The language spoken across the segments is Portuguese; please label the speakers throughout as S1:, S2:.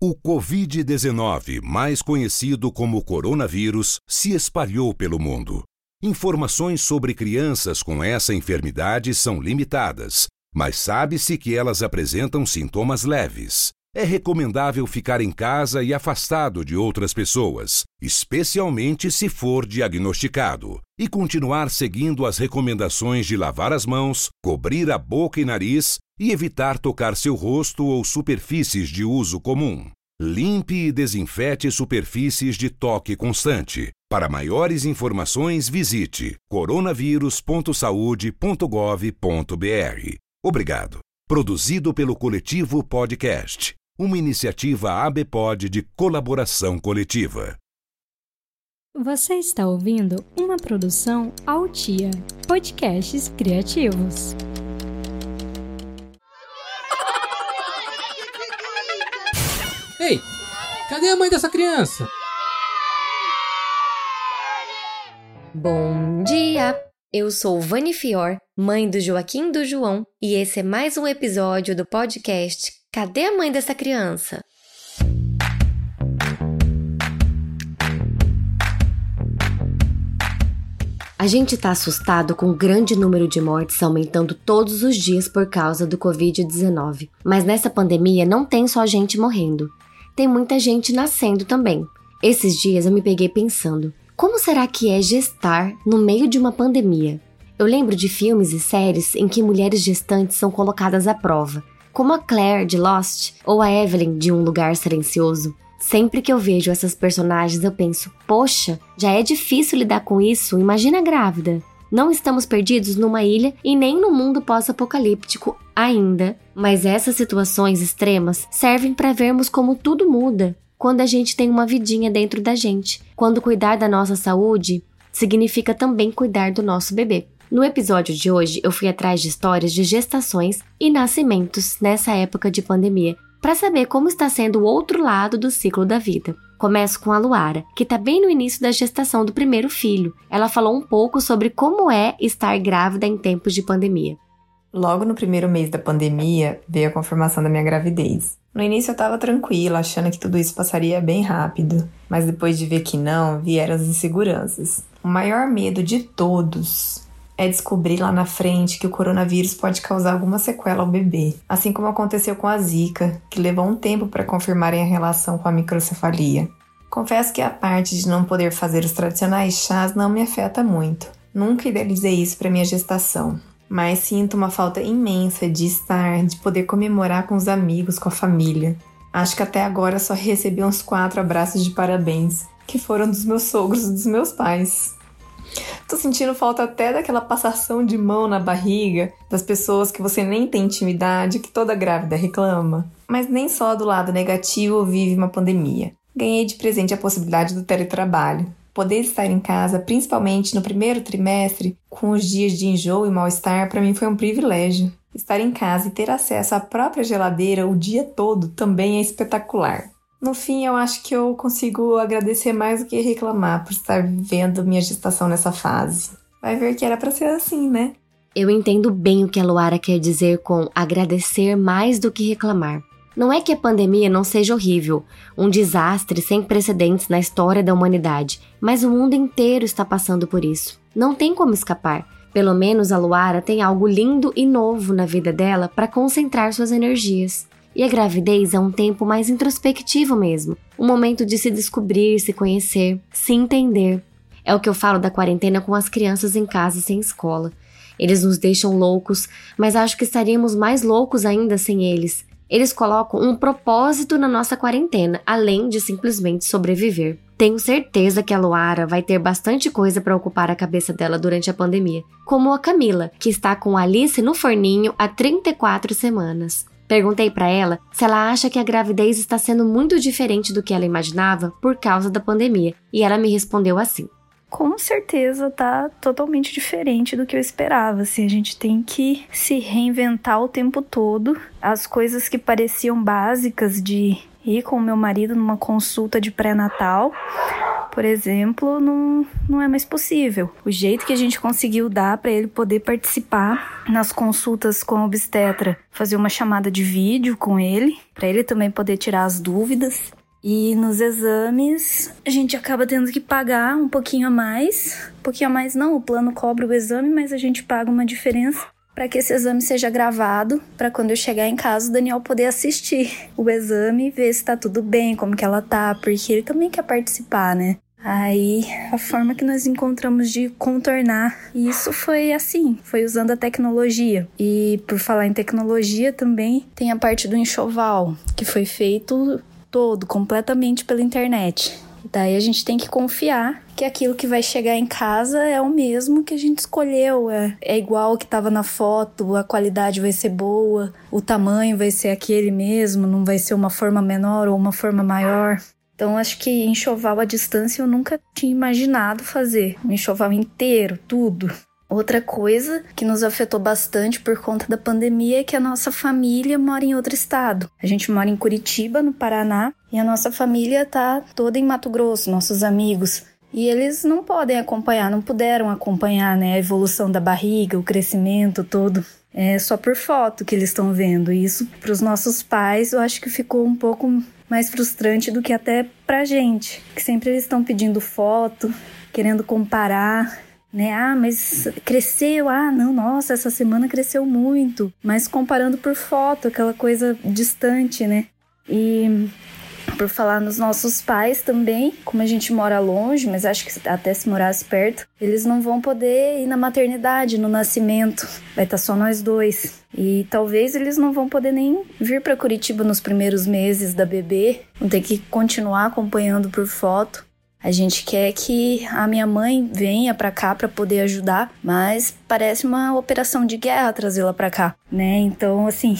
S1: O Covid-19, mais conhecido como coronavírus, se espalhou pelo mundo. Informações sobre crianças com essa enfermidade são limitadas, mas sabe-se que elas apresentam sintomas leves. É recomendável ficar em casa e afastado de outras pessoas, especialmente se for diagnosticado, e continuar seguindo as recomendações de lavar as mãos, cobrir a boca e nariz e evitar tocar seu rosto ou superfícies de uso comum. Limpe e desinfete superfícies de toque constante. Para maiores informações, visite coronavírus.saude.gov.br. Obrigado. Produzido pelo Coletivo Podcast, uma iniciativa ABPOD de colaboração coletiva.
S2: Você está ouvindo uma produção Altia, podcasts criativos.
S3: Ei, cadê a mãe dessa criança?
S4: Bom dia! Eu sou Vani Fior, mãe do Joaquim do João, e esse é mais um episódio do podcast Cadê a mãe dessa criança? A gente está assustado com o grande número de mortes aumentando todos os dias por causa do Covid-19. Mas nessa pandemia não tem só gente morrendo tem muita gente nascendo também. Esses dias eu me peguei pensando: como será que é gestar no meio de uma pandemia? Eu lembro de filmes e séries em que mulheres gestantes são colocadas à prova, como a Claire de Lost ou a Evelyn de Um Lugar Silencioso. Sempre que eu vejo essas personagens, eu penso: poxa, já é difícil lidar com isso, imagina grávida. Não estamos perdidos numa ilha e nem no mundo pós-apocalíptico ainda, mas essas situações extremas servem para vermos como tudo muda quando a gente tem uma vidinha dentro da gente. Quando cuidar da nossa saúde significa também cuidar do nosso bebê. No episódio de hoje, eu fui atrás de histórias de gestações e nascimentos nessa época de pandemia, para saber como está sendo o outro lado do ciclo da vida. Começo com a Luara, que está bem no início da gestação do primeiro filho. Ela falou um pouco sobre como é estar grávida em tempos de pandemia.
S5: Logo no primeiro mês da pandemia, veio a confirmação da minha gravidez. No início eu estava tranquila, achando que tudo isso passaria bem rápido, mas depois de ver que não, vieram as inseguranças. O maior medo de todos é descobrir lá na frente que o coronavírus pode causar alguma sequela ao bebê, assim como aconteceu com a Zika, que levou um tempo para confirmarem a relação com a microcefalia. Confesso que a parte de não poder fazer os tradicionais chás não me afeta muito. Nunca idealizei isso para minha gestação, mas sinto uma falta imensa de estar, de poder comemorar com os amigos, com a família. Acho que até agora só recebi uns quatro abraços de parabéns, que foram dos meus sogros e dos meus pais. Tô sentindo falta até daquela passação de mão na barriga das pessoas que você nem tem intimidade, que toda grávida reclama. Mas nem só do lado negativo vive uma pandemia. Ganhei de presente a possibilidade do teletrabalho. Poder estar em casa, principalmente no primeiro trimestre, com os dias de enjoo e mal-estar, para mim foi um privilégio. Estar em casa e ter acesso à própria geladeira o dia todo também é espetacular. No fim, eu acho que eu consigo agradecer mais do que reclamar por estar vivendo minha gestação nessa fase. Vai ver que era para ser assim, né?
S4: Eu entendo bem o que a Luara quer dizer com agradecer mais do que reclamar. Não é que a pandemia não seja horrível, um desastre sem precedentes na história da humanidade, mas o mundo inteiro está passando por isso. Não tem como escapar. Pelo menos a Luara tem algo lindo e novo na vida dela para concentrar suas energias. E a gravidez é um tempo mais introspectivo mesmo, um momento de se descobrir, se conhecer, se entender. É o que eu falo da quarentena com as crianças em casa sem escola. Eles nos deixam loucos, mas acho que estaríamos mais loucos ainda sem eles. Eles colocam um propósito na nossa quarentena, além de simplesmente sobreviver. Tenho certeza que a Luara vai ter bastante coisa para ocupar a cabeça dela durante a pandemia, como a Camila, que está com Alice no forninho há 34 semanas. Perguntei para ela se ela acha que a gravidez está sendo muito diferente do que ela imaginava por causa da pandemia, e ela me respondeu assim:
S6: com certeza tá totalmente diferente do que eu esperava. Assim, a gente tem que se reinventar o tempo todo. As coisas que pareciam básicas de ir com o meu marido numa consulta de pré-natal por exemplo, não, não é mais possível. O jeito que a gente conseguiu dar para ele poder participar nas consultas com a obstetra, fazer uma chamada de vídeo com ele, para ele também poder tirar as dúvidas. E nos exames, a gente acaba tendo que pagar um pouquinho a mais. Um pouquinho a mais não, o plano cobra o exame, mas a gente paga uma diferença para que esse exame seja gravado, para quando eu chegar em casa o Daniel poder assistir o exame e ver se tá tudo bem, como que ela tá, porque ele também quer participar, né? Aí, a forma que nós encontramos de contornar isso foi assim, foi usando a tecnologia. E por falar em tecnologia também, tem a parte do enxoval, que foi feito todo completamente pela internet. Daí a gente tem que confiar que aquilo que vai chegar em casa é o mesmo que a gente escolheu, é, é igual o que estava na foto, a qualidade vai ser boa, o tamanho vai ser aquele mesmo, não vai ser uma forma menor ou uma forma maior. Então acho que enxoval à distância eu nunca tinha imaginado fazer, um enxoval inteiro, tudo. Outra coisa que nos afetou bastante por conta da pandemia é que a nossa família mora em outro estado. A gente mora em Curitiba, no Paraná, e a nossa família tá toda em Mato Grosso, nossos amigos. E eles não podem acompanhar, não puderam acompanhar né, a evolução da barriga, o crescimento todo. É só por foto que eles estão vendo. Isso para os nossos pais eu acho que ficou um pouco mais frustrante do que até pra gente, que sempre eles estão pedindo foto, querendo comparar né? Ah, mas cresceu. Ah, não, nossa, essa semana cresceu muito. Mas comparando por foto, aquela coisa distante, né? E por falar nos nossos pais também, como a gente mora longe, mas acho que até se morasse perto, eles não vão poder ir na maternidade, no nascimento. Vai estar só nós dois. E talvez eles não vão poder nem vir para Curitiba nos primeiros meses da bebê. Vão ter que continuar acompanhando por foto. A gente quer que a minha mãe venha para cá para poder ajudar, mas parece uma operação de guerra trazê-la para cá, né? Então, assim,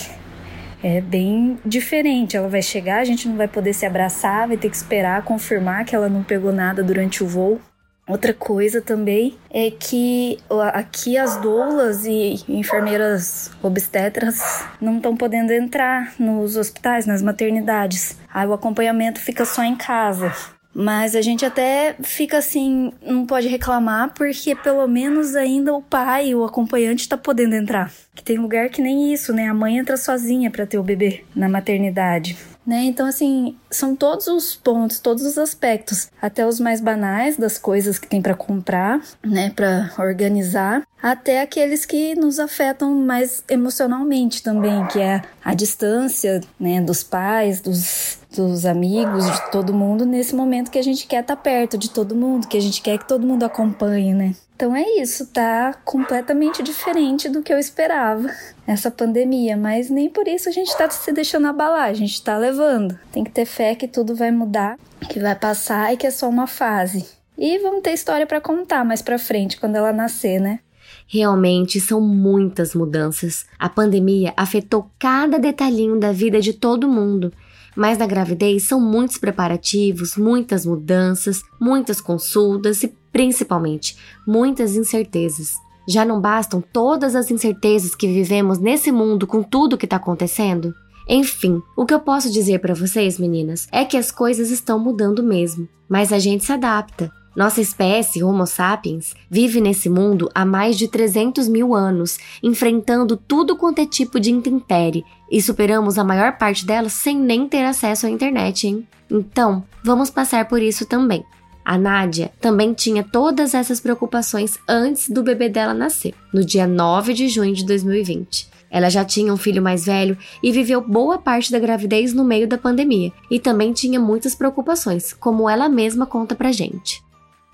S6: é bem diferente. Ela vai chegar, a gente não vai poder se abraçar, vai ter que esperar confirmar que ela não pegou nada durante o voo. Outra coisa também é que aqui as doulas e enfermeiras obstetras não estão podendo entrar nos hospitais, nas maternidades. Aí o acompanhamento fica só em casa. Mas a gente até fica assim, não pode reclamar, porque pelo menos ainda o pai, o acompanhante, tá podendo entrar. Que tem lugar que nem isso, né? A mãe entra sozinha para ter o bebê na maternidade. Né? Então, assim, são todos os pontos, todos os aspectos, até os mais banais das coisas que tem para comprar, né, para organizar, até aqueles que nos afetam mais emocionalmente também, que é a distância, né, dos pais, dos dos amigos, de todo mundo, nesse momento que a gente quer estar tá perto de todo mundo, que a gente quer que todo mundo acompanhe, né? Então é isso, tá completamente diferente do que eu esperava essa pandemia, mas nem por isso a gente tá se deixando abalar, a gente tá levando. Tem que ter fé que tudo vai mudar, que vai passar e que é só uma fase. E vamos ter história para contar mais para frente quando ela nascer, né?
S4: Realmente são muitas mudanças. A pandemia afetou cada detalhinho da vida de todo mundo mas na gravidez são muitos preparativos, muitas mudanças, muitas consultas e, principalmente, muitas incertezas. Já não bastam todas as incertezas que vivemos nesse mundo com tudo que está acontecendo? Enfim, o que eu posso dizer para vocês, meninas, é que as coisas estão mudando mesmo, mas a gente se adapta. Nossa espécie, Homo sapiens, vive nesse mundo há mais de 300 mil anos, enfrentando tudo quanto é tipo de intempérie, e superamos a maior parte delas sem nem ter acesso à internet, hein? Então, vamos passar por isso também. A Nádia também tinha todas essas preocupações antes do bebê dela nascer, no dia 9 de junho de 2020. Ela já tinha um filho mais velho e viveu boa parte da gravidez no meio da pandemia, e também tinha muitas preocupações, como ela mesma conta pra gente.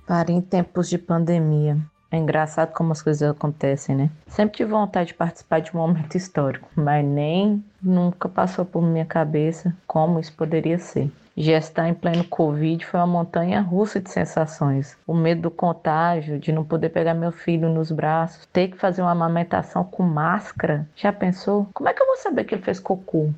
S7: Para em tempos de pandemia. É engraçado como as coisas acontecem, né? Sempre tive vontade de participar de um momento histórico, mas nem nunca passou por minha cabeça como isso poderia ser. Gestar em pleno Covid foi uma montanha russa de sensações. O medo do contágio, de não poder pegar meu filho nos braços, ter que fazer uma amamentação com máscara. Já pensou? Como é que eu vou saber que ele fez cocô?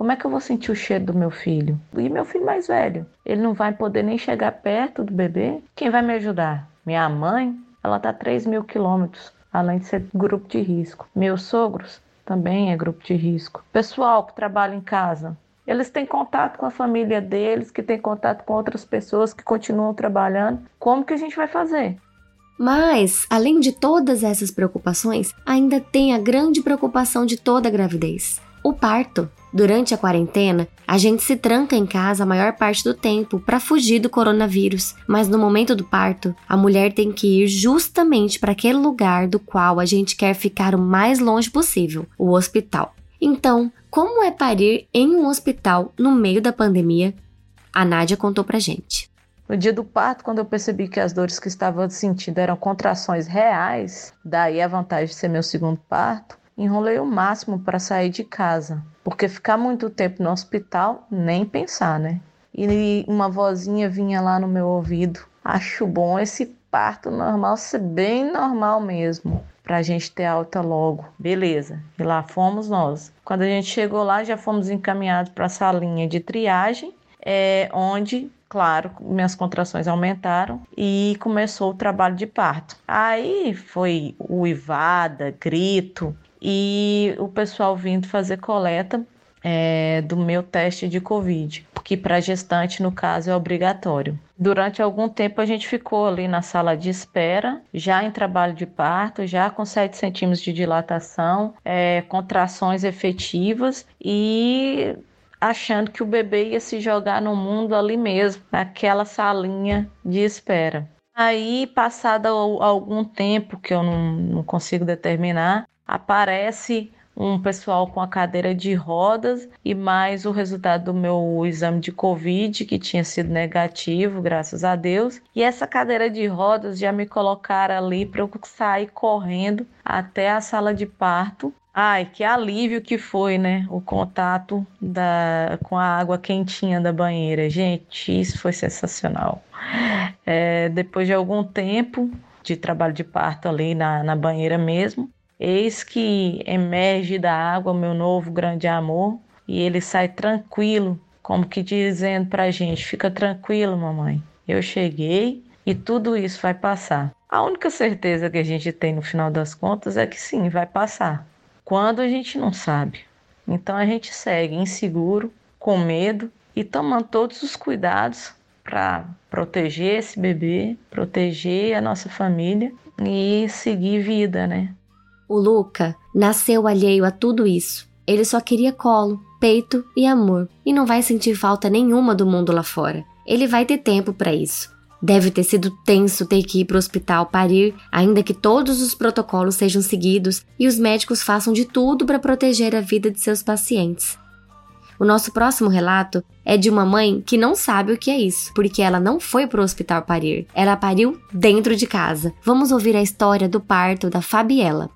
S7: Como é que eu vou sentir o cheiro do meu filho? E meu filho mais velho? Ele não vai poder nem chegar perto do bebê? Quem vai me ajudar? Minha mãe? Ela está a 3 mil quilômetros, além de ser grupo de risco. Meus sogros também é grupo de risco. Pessoal que trabalha em casa, Eles têm contato com a família deles, que têm contato com outras pessoas que continuam trabalhando. Como que a gente vai fazer?
S4: Mas, além de todas essas preocupações, ainda tem a grande preocupação de toda gravidez: o parto. Durante a quarentena, a gente se tranca em casa a maior parte do tempo para fugir do coronavírus, mas no momento do parto, a mulher tem que ir justamente para aquele lugar do qual a gente quer ficar o mais longe possível o hospital. Então, como é parir em um hospital no meio da pandemia? A Nádia contou pra gente.
S7: No dia do parto, quando eu percebi que as dores que estava sentindo eram contrações reais, daí a vantagem de ser meu segundo parto, enrolei o máximo para sair de casa, porque ficar muito tempo no hospital, nem pensar, né? E uma vozinha vinha lá no meu ouvido: Acho bom esse parto normal ser bem normal mesmo, para a gente ter alta logo. Beleza, e lá fomos nós. Quando a gente chegou lá, já fomos encaminhados para a salinha de triagem, é, onde claro, minhas contrações aumentaram e começou o trabalho de parto. Aí foi uivada, grito e o pessoal vindo fazer coleta é, do meu teste de Covid, que para gestante, no caso, é obrigatório. Durante algum tempo a gente ficou ali na sala de espera, já em trabalho de parto, já com 7 centímetros de dilatação, é, contrações efetivas e achando que o bebê ia se jogar no mundo ali mesmo, naquela salinha de espera. Aí, passado algum tempo que eu não, não consigo determinar, aparece um pessoal com a cadeira de rodas e mais o resultado do meu exame de Covid, que tinha sido negativo, graças a Deus. E essa cadeira de rodas já me colocaram ali para eu sair correndo até a sala de parto Ai, que alívio que foi, né? O contato da, com a água quentinha da banheira. Gente, isso foi sensacional. É, depois de algum tempo de trabalho de parto ali na, na banheira mesmo, eis que emerge da água meu novo grande amor e ele sai tranquilo, como que dizendo pra gente: fica tranquilo, mamãe. Eu cheguei e tudo isso vai passar. A única certeza que a gente tem no final das contas é que sim, vai passar quando a gente não sabe. Então a gente segue inseguro, com medo e tomando todos os cuidados para proteger esse bebê, proteger a nossa família e seguir vida, né?
S4: O Luca nasceu alheio a tudo isso. Ele só queria colo, peito e amor e não vai sentir falta nenhuma do mundo lá fora. Ele vai ter tempo para isso. Deve ter sido tenso ter que ir para o hospital parir, ainda que todos os protocolos sejam seguidos e os médicos façam de tudo para proteger a vida de seus pacientes. O nosso próximo relato é de uma mãe que não sabe o que é isso, porque ela não foi para o hospital parir, ela pariu dentro de casa. Vamos ouvir a história do parto da Fabiela.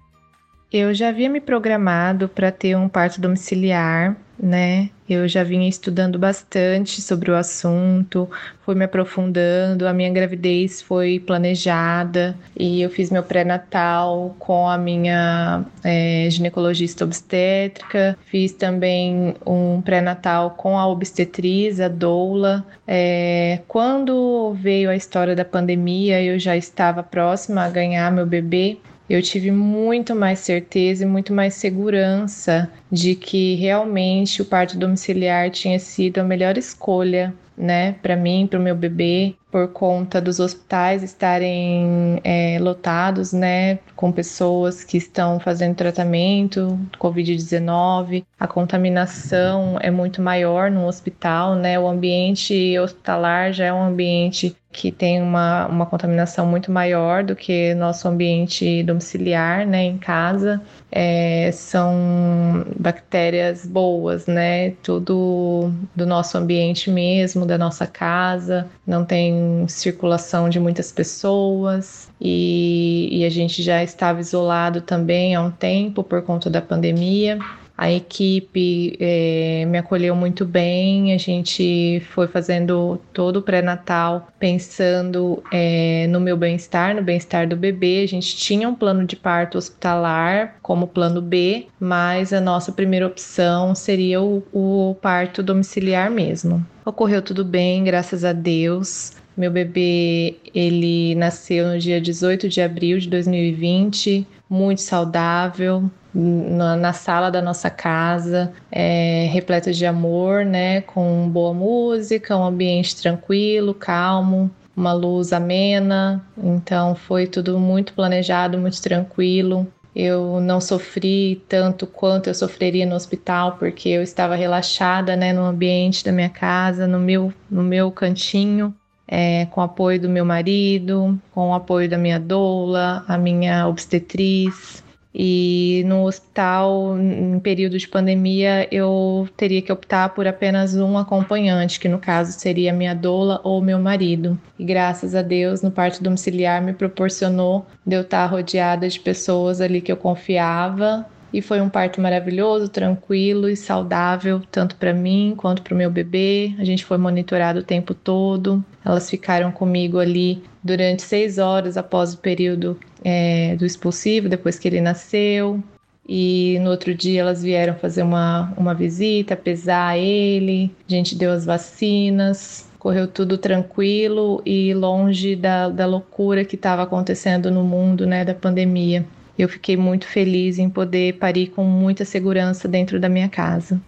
S8: Eu já havia me programado para ter um parto domiciliar, né? Eu já vinha estudando bastante sobre o assunto, fui me aprofundando. A minha gravidez foi planejada e eu fiz meu pré-natal com a minha é, ginecologista obstétrica. Fiz também um pré-natal com a obstetriz, a doula. É, quando veio a história da pandemia, eu já estava próxima a ganhar meu bebê eu tive muito mais certeza e muito mais segurança de que realmente o parto domiciliar tinha sido a melhor escolha, né, para mim, para o meu bebê, por conta dos hospitais estarem é, lotados, né, com pessoas que estão fazendo tratamento Covid-19. A contaminação é muito maior no hospital, né, o ambiente hospitalar já é um ambiente que tem uma, uma contaminação muito maior do que nosso ambiente domiciliar, né, em casa. É, são bactérias boas, né, tudo do nosso ambiente mesmo, da nossa casa, não tem circulação de muitas pessoas e, e a gente já estava isolado também há um tempo por conta da pandemia. A equipe é, me acolheu muito bem, a gente foi fazendo todo o pré-natal pensando é, no meu bem-estar, no bem-estar do bebê. A gente tinha um plano de parto hospitalar como plano B, mas a nossa primeira opção seria o, o parto domiciliar mesmo. Ocorreu tudo bem, graças a Deus. Meu bebê, ele nasceu no dia 18 de abril de 2020, muito saudável, na, na sala da nossa casa, é, repleto de amor, né? Com boa música, um ambiente tranquilo, calmo, uma luz amena. Então foi tudo muito planejado, muito tranquilo. Eu não sofri tanto quanto eu sofreria no hospital, porque eu estava relaxada, né, no ambiente da minha casa, no meu, no meu cantinho, é, com o apoio do meu marido, com o apoio da minha doula, a minha obstetriz, e no hospital, em período de pandemia, eu teria que optar por apenas um acompanhante, que no caso seria minha doula ou meu marido. E graças a Deus, no parto domiciliar me proporcionou de eu estar rodeada de pessoas ali que eu confiava e foi um parto maravilhoso, tranquilo e saudável, tanto para mim quanto para o meu bebê. A gente foi monitorado o tempo todo. Elas ficaram comigo ali durante seis horas após o período é, do expulsivo, depois que ele nasceu. E no outro dia elas vieram fazer uma, uma visita, pesar ele. A gente deu as vacinas, correu tudo tranquilo e longe da, da loucura que estava acontecendo no mundo, né, da pandemia. Eu fiquei muito feliz em poder parir com muita segurança dentro da minha casa.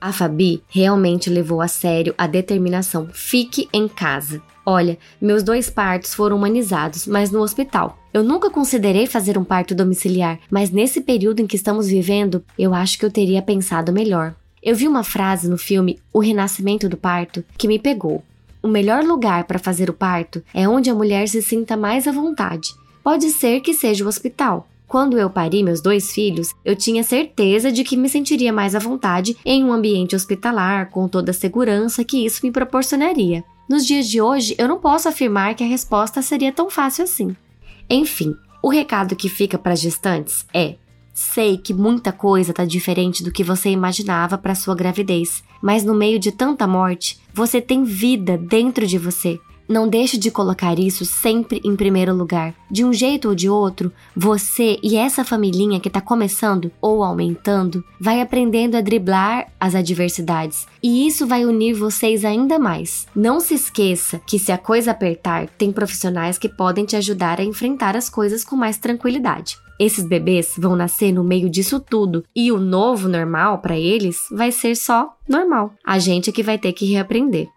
S4: A Fabi realmente levou a sério a determinação fique em casa. Olha, meus dois partos foram humanizados, mas no hospital. Eu nunca considerei fazer um parto domiciliar, mas nesse período em que estamos vivendo, eu acho que eu teria pensado melhor. Eu vi uma frase no filme O Renascimento do Parto que me pegou. O melhor lugar para fazer o parto é onde a mulher se sinta mais à vontade. Pode ser que seja o hospital, quando eu pari meus dois filhos, eu tinha certeza de que me sentiria mais à vontade em um ambiente hospitalar, com toda a segurança que isso me proporcionaria. Nos dias de hoje, eu não posso afirmar que a resposta seria tão fácil assim. Enfim, o recado que fica para as gestantes é: sei que muita coisa está diferente do que você imaginava para sua gravidez, mas no meio de tanta morte, você tem vida dentro de você. Não deixe de colocar isso sempre em primeiro lugar. De um jeito ou de outro, você e essa familhinha que está começando ou aumentando vai aprendendo a driblar as adversidades. E isso vai unir vocês ainda mais. Não se esqueça que se a coisa apertar, tem profissionais que podem te ajudar a enfrentar as coisas com mais tranquilidade. Esses bebês vão nascer no meio disso tudo e o novo normal para eles vai ser só normal. A gente é que vai ter que reaprender.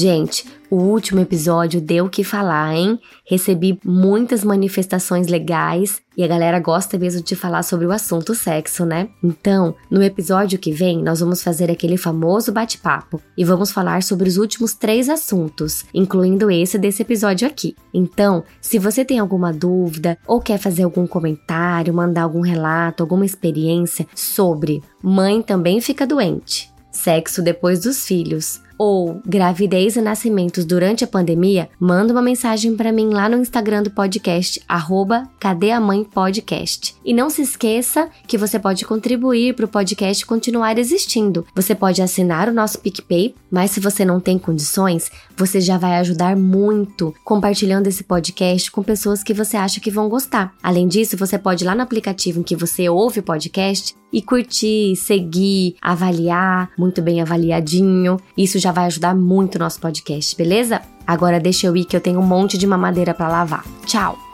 S4: Gente, o último episódio deu o que falar, hein? Recebi muitas manifestações legais e a galera gosta mesmo de falar sobre o assunto sexo, né? Então, no episódio que vem, nós vamos fazer aquele famoso bate-papo e vamos falar sobre os últimos três assuntos, incluindo esse desse episódio aqui. Então, se você tem alguma dúvida ou quer fazer algum comentário, mandar algum relato, alguma experiência sobre mãe também fica doente, sexo depois dos filhos ou gravidez e nascimentos durante a pandemia, manda uma mensagem para mim lá no Instagram do podcast, arroba Cadê a Mãe Podcast. E não se esqueça que você pode contribuir para o podcast continuar existindo. Você pode assinar o nosso PicPay, mas se você não tem condições, você já vai ajudar muito compartilhando esse podcast com pessoas que você acha que vão gostar. Além disso, você pode ir lá no aplicativo em que você ouve o podcast e curtir, seguir, avaliar, muito bem avaliadinho. Isso já vai ajudar muito o nosso podcast, beleza? Agora deixa eu ir que eu tenho um monte de mamadeira para lavar. Tchau!